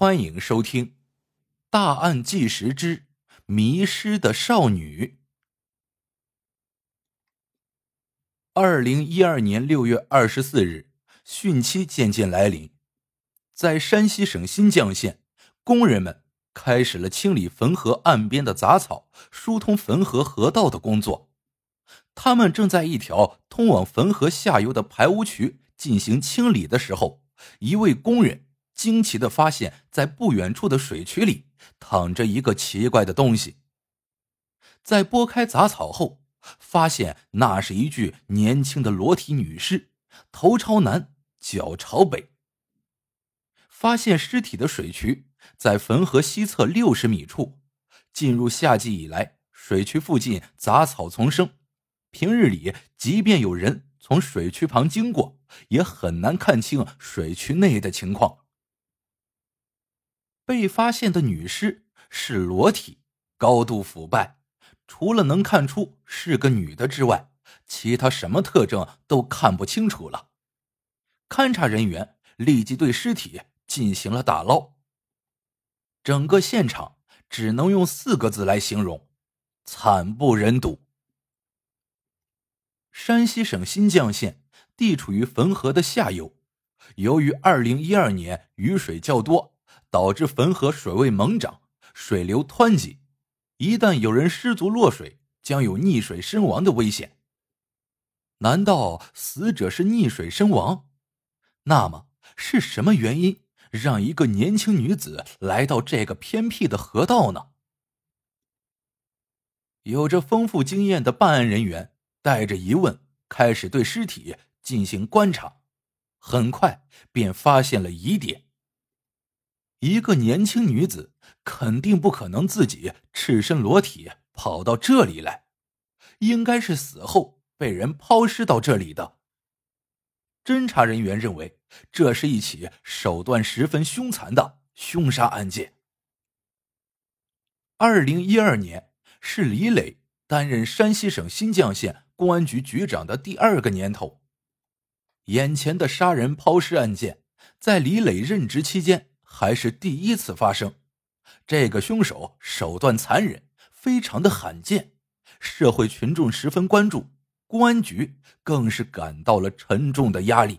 欢迎收听《大案纪实之迷失的少女》。二零一二年六月二十四日，汛期渐渐来临，在山西省新绛县，工人们开始了清理汾河岸边的杂草、疏通汾河河道的工作。他们正在一条通往汾河下游的排污渠进行清理的时候，一位工人。惊奇的发现，在不远处的水渠里躺着一个奇怪的东西。在拨开杂草后，发现那是一具年轻的裸体女尸，头朝南，脚朝北。发现尸体的水渠在汾河西侧六十米处。进入夏季以来，水渠附近杂草丛生，平日里即便有人从水渠旁经过，也很难看清水渠内的情况。被发现的女尸是裸体，高度腐败，除了能看出是个女的之外，其他什么特征都看不清楚了。勘查人员立即对尸体进行了打捞。整个现场只能用四个字来形容：惨不忍睹。山西省新绛县地处于汾河的下游，由于二零一二年雨水较多。导致汾河水位猛涨，水流湍急，一旦有人失足落水，将有溺水身亡的危险。难道死者是溺水身亡？那么是什么原因让一个年轻女子来到这个偏僻的河道呢？有着丰富经验的办案人员带着疑问开始对尸体进行观察，很快便发现了疑点。一个年轻女子肯定不可能自己赤身裸体跑到这里来，应该是死后被人抛尸到这里的。侦查人员认为，这是一起手段十分凶残的凶杀案件。二零一二年是李磊担任山西省新绛县公安局局长的第二个年头，眼前的杀人抛尸案件在李磊任职期间。还是第一次发生，这个凶手手段残忍，非常的罕见，社会群众十分关注，公安局更是感到了沉重的压力。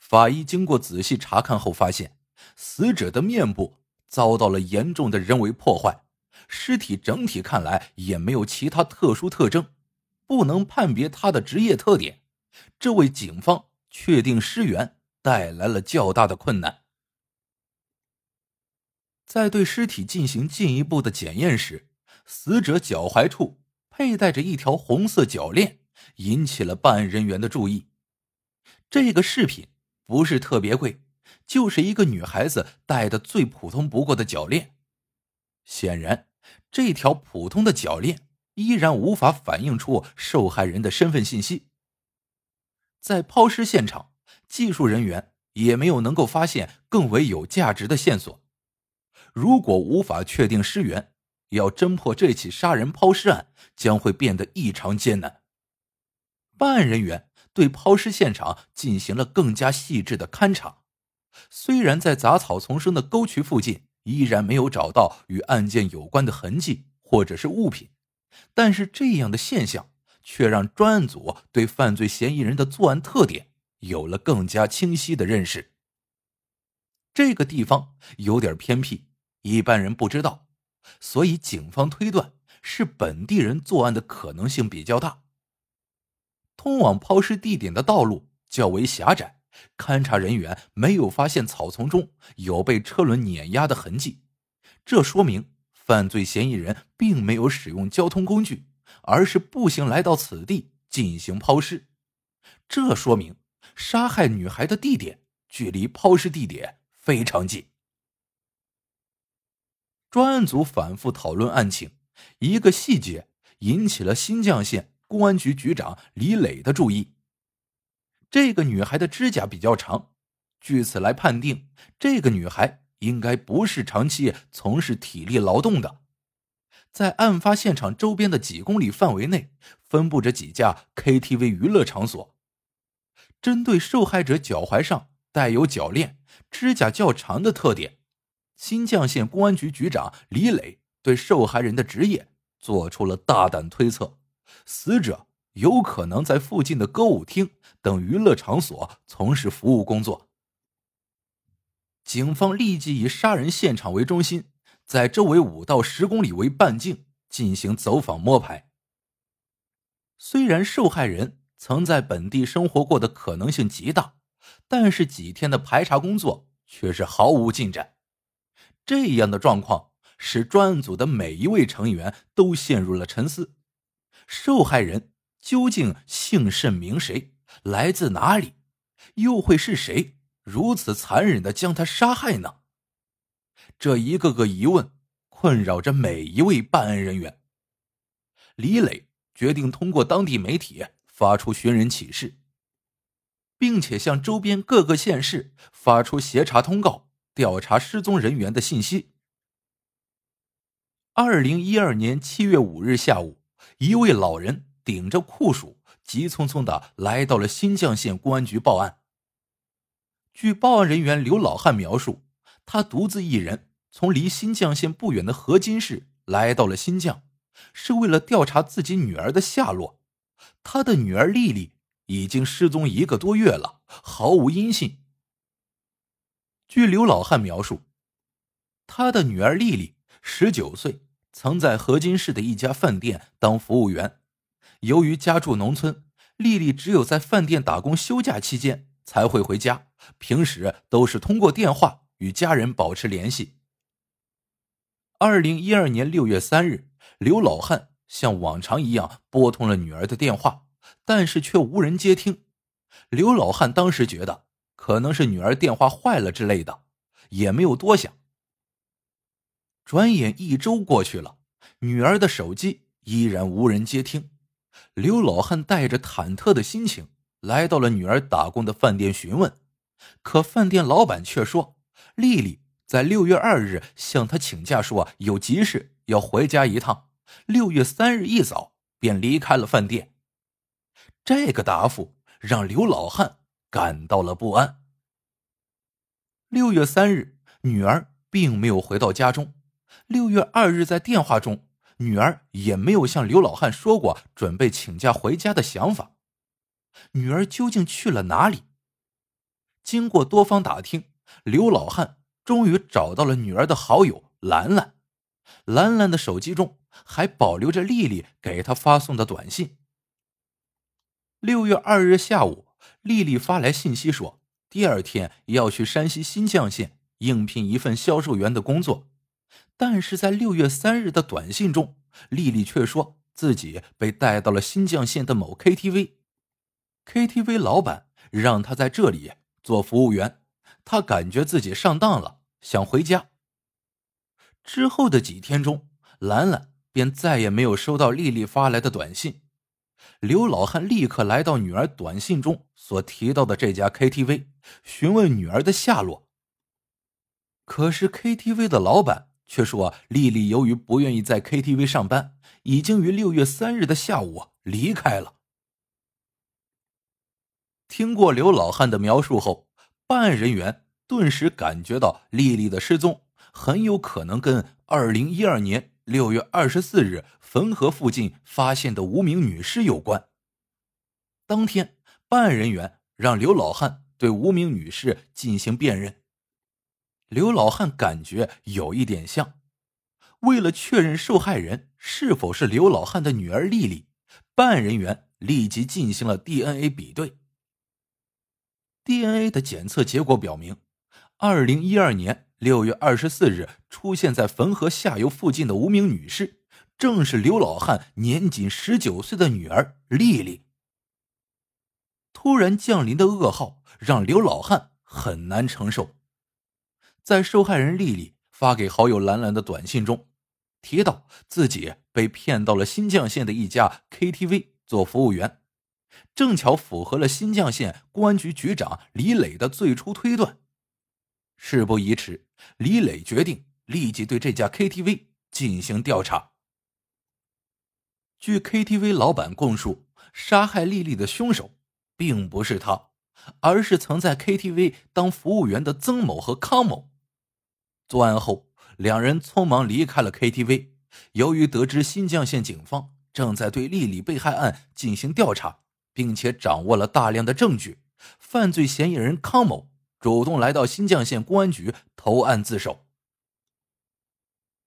法医经过仔细查看后发现，死者的面部遭到了严重的人为破坏，尸体整体看来也没有其他特殊特征，不能判别他的职业特点，这为警方确定尸源。带来了较大的困难。在对尸体进行进一步的检验时，死者脚踝处佩戴着一条红色脚链，引起了办案人员的注意。这个饰品不是特别贵，就是一个女孩子戴的最普通不过的脚链。显然，这条普通的脚链依然无法反映出受害人的身份信息。在抛尸现场。技术人员也没有能够发现更为有价值的线索。如果无法确定尸源，要侦破这起杀人抛尸案将会变得异常艰难。办案人员对抛尸现场进行了更加细致的勘查，虽然在杂草丛生的沟渠附近依然没有找到与案件有关的痕迹或者是物品，但是这样的现象却让专案组对犯罪嫌疑人的作案特点。有了更加清晰的认识。这个地方有点偏僻，一般人不知道，所以警方推断是本地人作案的可能性比较大。通往抛尸地点的道路较为狭窄，勘查人员没有发现草丛中有被车轮碾压的痕迹，这说明犯罪嫌疑人并没有使用交通工具，而是步行来到此地进行抛尸。这说明。杀害女孩的地点距离抛尸地点非常近。专案组反复讨论案情，一个细节引起了新绛县公安局局长李磊的注意。这个女孩的指甲比较长，据此来判定，这个女孩应该不是长期从事体力劳动的。在案发现场周边的几公里范围内，分布着几家 KTV 娱乐场所。针对受害者脚踝上带有铰链、指甲较长的特点。新绛县公安局局长李磊对受害人的职业做出了大胆推测：死者有可能在附近的歌舞厅等娱乐场所从事服务工作。警方立即以杀人现场为中心，在周围五到十公里为半径进行走访摸排。虽然受害人曾在本地生活过的可能性极大，但是几天的排查工作却是毫无进展。这样的状况使专案组的每一位成员都陷入了沉思：受害人究竟姓甚名谁，来自哪里，又会是谁？如此残忍的将他杀害呢？这一个个疑问困扰着每一位办案人员。李磊决定通过当地媒体发出寻人启事，并且向周边各个县市发出协查通告，调查失踪人员的信息。二零一二年七月五日下午，一位老人顶着酷暑，急匆匆的来到了新绛县公安局报案。据报案人员刘老汉描述，他独自一人从离新绛县不远的河津市来到了新绛，是为了调查自己女儿的下落。他的女儿丽丽已经失踪一个多月了，毫无音信。据刘老汉描述，他的女儿丽丽十九岁，曾在河津市的一家饭店当服务员。由于家住农村，丽丽只有在饭店打工休假期间。才会回家，平时都是通过电话与家人保持联系。二零一二年六月三日，刘老汉像往常一样拨通了女儿的电话，但是却无人接听。刘老汉当时觉得可能是女儿电话坏了之类的，也没有多想。转眼一周过去了，女儿的手机依然无人接听，刘老汉带着忐忑的心情。来到了女儿打工的饭店询问，可饭店老板却说，丽丽在六月二日向他请假，说有急事要回家一趟。六月三日一早便离开了饭店。这个答复让刘老汉感到了不安。六月三日，女儿并没有回到家中。六月二日，在电话中，女儿也没有向刘老汉说过准备请假回家的想法。女儿究竟去了哪里？经过多方打听，刘老汉终于找到了女儿的好友兰兰。兰兰的手机中还保留着丽丽给她发送的短信。六月二日下午，丽丽发来信息说，第二天要去山西新绛县应聘一份销售员的工作。但是在六月三日的短信中，丽丽却说自己被带到了新绛县的某 KTV。KTV 老板让他在这里做服务员，他感觉自己上当了，想回家。之后的几天中，兰兰便再也没有收到丽丽发来的短信。刘老汉立刻来到女儿短信中所提到的这家 KTV，询问女儿的下落。可是 KTV 的老板却说，丽丽由于不愿意在 KTV 上班，已经于六月三日的下午离开了。听过刘老汉的描述后，办案人员顿时感觉到丽丽的失踪很有可能跟二零一二年六月二十四日汾河附近发现的无名女尸有关。当天，办案人员让刘老汉对无名女尸进行辨认，刘老汉感觉有一点像。为了确认受害人是否是刘老汉的女儿丽丽，办案人员立即进行了 DNA 比对。DNA 的检测结果表明，二零一二年六月二十四日出现在汾河下游附近的无名女尸，正是刘老汉年仅十九岁的女儿丽丽。突然降临的噩耗让刘老汉很难承受，在受害人丽丽发给好友兰兰的短信中，提到自己被骗到了新绛县的一家 KTV 做服务员。正巧符合了新绛县公安局局长李磊的最初推断。事不宜迟，李磊决定立即对这家 KTV 进行调查。据 KTV 老板供述，杀害丽丽的凶手并不是他，而是曾在 KTV 当服务员的曾某和康某。作案后，两人匆忙离开了 KTV。由于得知新绛县警方正在对丽丽被害案进行调查，并且掌握了大量的证据，犯罪嫌疑人康某主动来到新绛县公安局投案自首。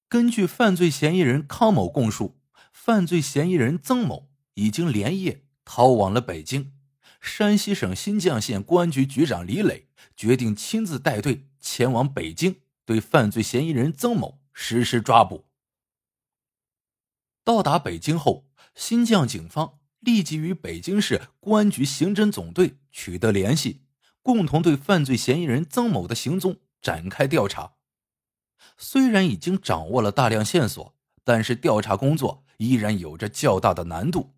根据犯罪嫌疑人康某供述，犯罪嫌疑人曾某已经连夜逃往了北京。山西省新绛县公安局局长李磊决定亲自带队前往北京，对犯罪嫌疑人曾某实施抓捕。到达北京后，新绛警方立即与北京市公安局刑侦总队取得联系，共同对犯罪嫌疑人曾某的行踪展开调查。虽然已经掌握了大量线索，但是调查工作依然有着较大的难度。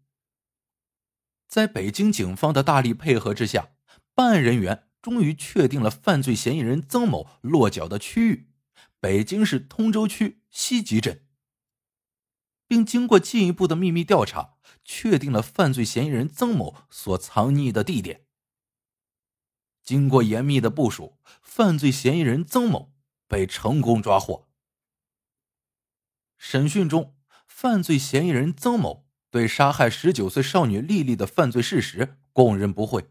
在北京警方的大力配合之下，办案人员终于确定了犯罪嫌疑人曾某落脚的区域——北京市通州区西集镇，并经过进一步的秘密调查，确定了犯罪嫌疑人曾某所藏匿的地点。经过严密的部署，犯罪嫌疑人曾某被成功抓获。审讯中，犯罪嫌疑人曾某。对杀害十九岁少女丽丽的犯罪事实供认不讳。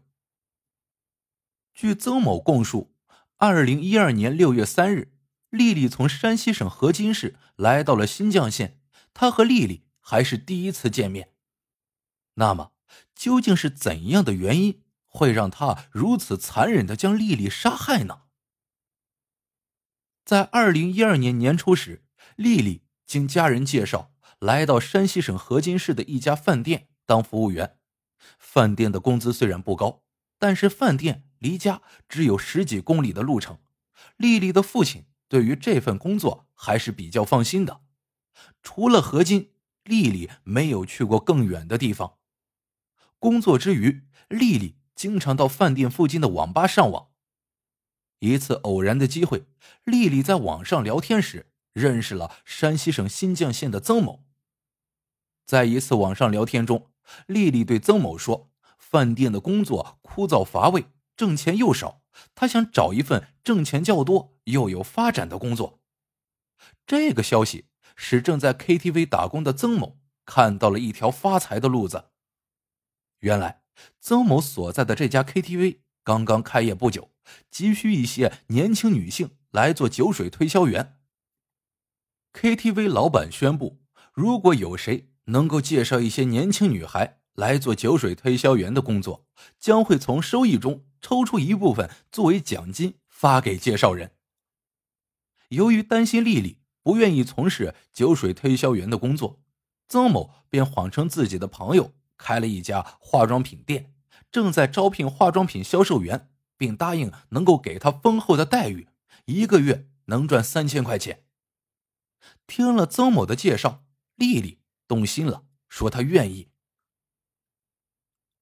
据曾某供述，二零一二年六月三日，丽丽从山西省河津市来到了新绛县，他和丽丽还是第一次见面。那么，究竟是怎样的原因会让他如此残忍的将丽丽杀害呢？在二零一二年年初时，丽丽经家人介绍。来到山西省河津市的一家饭店当服务员，饭店的工资虽然不高，但是饭店离家只有十几公里的路程。丽丽的父亲对于这份工作还是比较放心的。除了河津，丽丽没有去过更远的地方。工作之余，丽丽经常到饭店附近的网吧上网。一次偶然的机会，丽丽在网上聊天时认识了山西省新绛县的曾某。在一次网上聊天中，丽丽对曾某说：“饭店的工作枯燥乏味，挣钱又少，她想找一份挣钱较多又有发展的工作。”这个消息使正在 KTV 打工的曾某看到了一条发财的路子。原来，曾某所在的这家 KTV 刚刚开业不久，急需一些年轻女性来做酒水推销员。KTV 老板宣布：“如果有谁……”能够介绍一些年轻女孩来做酒水推销员的工作，将会从收益中抽出一部分作为奖金发给介绍人。由于担心丽丽不愿意从事酒水推销员的工作，曾某便谎称自己的朋友开了一家化妆品店，正在招聘化妆品销售员，并答应能够给他丰厚的待遇，一个月能赚三千块钱。听了曾某的介绍，丽丽。动心了，说她愿意。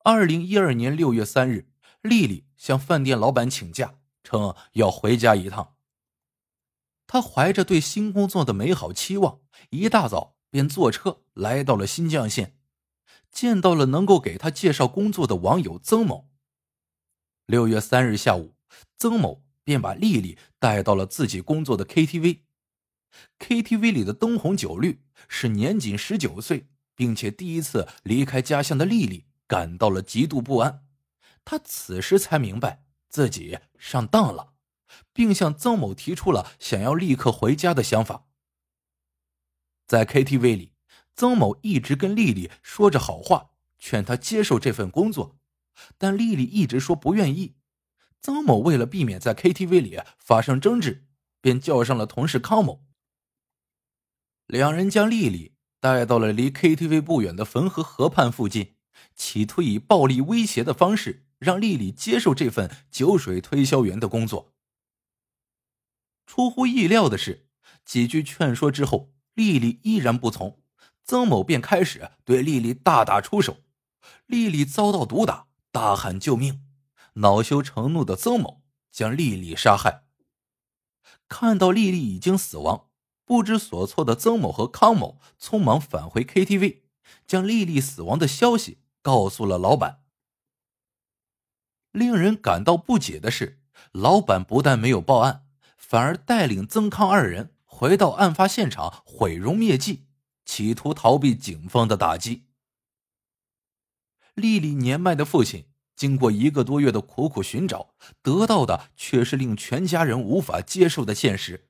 二零一二年六月三日，丽丽向饭店老板请假，称要回家一趟。她怀着对新工作的美好期望，一大早便坐车来到了新绛县，见到了能够给他介绍工作的网友曾某。六月三日下午，曾某便把丽丽带到了自己工作的 KTV。KTV 里的灯红酒绿，使年仅十九岁并且第一次离开家乡的丽丽感到了极度不安。她此时才明白自己上当了，并向曾某提出了想要立刻回家的想法。在 KTV 里，曾某一直跟丽丽说着好话，劝她接受这份工作，但丽丽一直说不愿意。曾某为了避免在 KTV 里发生争执，便叫上了同事康某。两人将丽丽带到了离 KTV 不远的汾河河畔附近，企图以暴力威胁的方式让丽丽接受这份酒水推销员的工作。出乎意料的是，几句劝说之后，丽丽依然不从，曾某便开始对丽丽大打出手，丽丽遭到毒打，大喊救命，恼羞成怒的曾某将丽丽杀害。看到丽丽已经死亡。不知所措的曾某和康某匆忙返回 KTV，将丽丽死亡的消息告诉了老板。令人感到不解的是，老板不但没有报案，反而带领曾康二人回到案发现场毁容灭迹，企图逃避警方的打击。丽丽年迈的父亲经过一个多月的苦苦寻找，得到的却是令全家人无法接受的现实。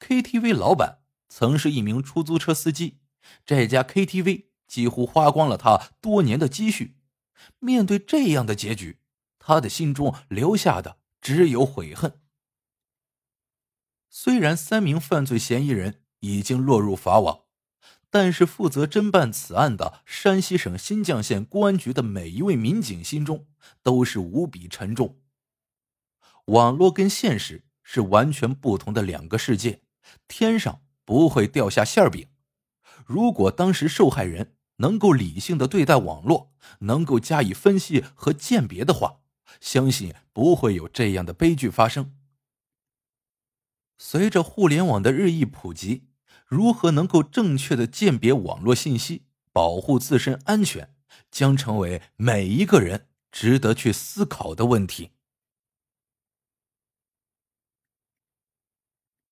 KTV 老板曾是一名出租车司机，这家 KTV 几乎花光了他多年的积蓄。面对这样的结局，他的心中留下的只有悔恨。虽然三名犯罪嫌疑人已经落入法网，但是负责侦办此案的山西省新绛县公安局的每一位民警心中都是无比沉重。网络跟现实是完全不同的两个世界，天上不会掉下馅饼。如果当时受害人，能够理性的对待网络，能够加以分析和鉴别的话，相信不会有这样的悲剧发生。随着互联网的日益普及，如何能够正确的鉴别网络信息，保护自身安全，将成为每一个人值得去思考的问题。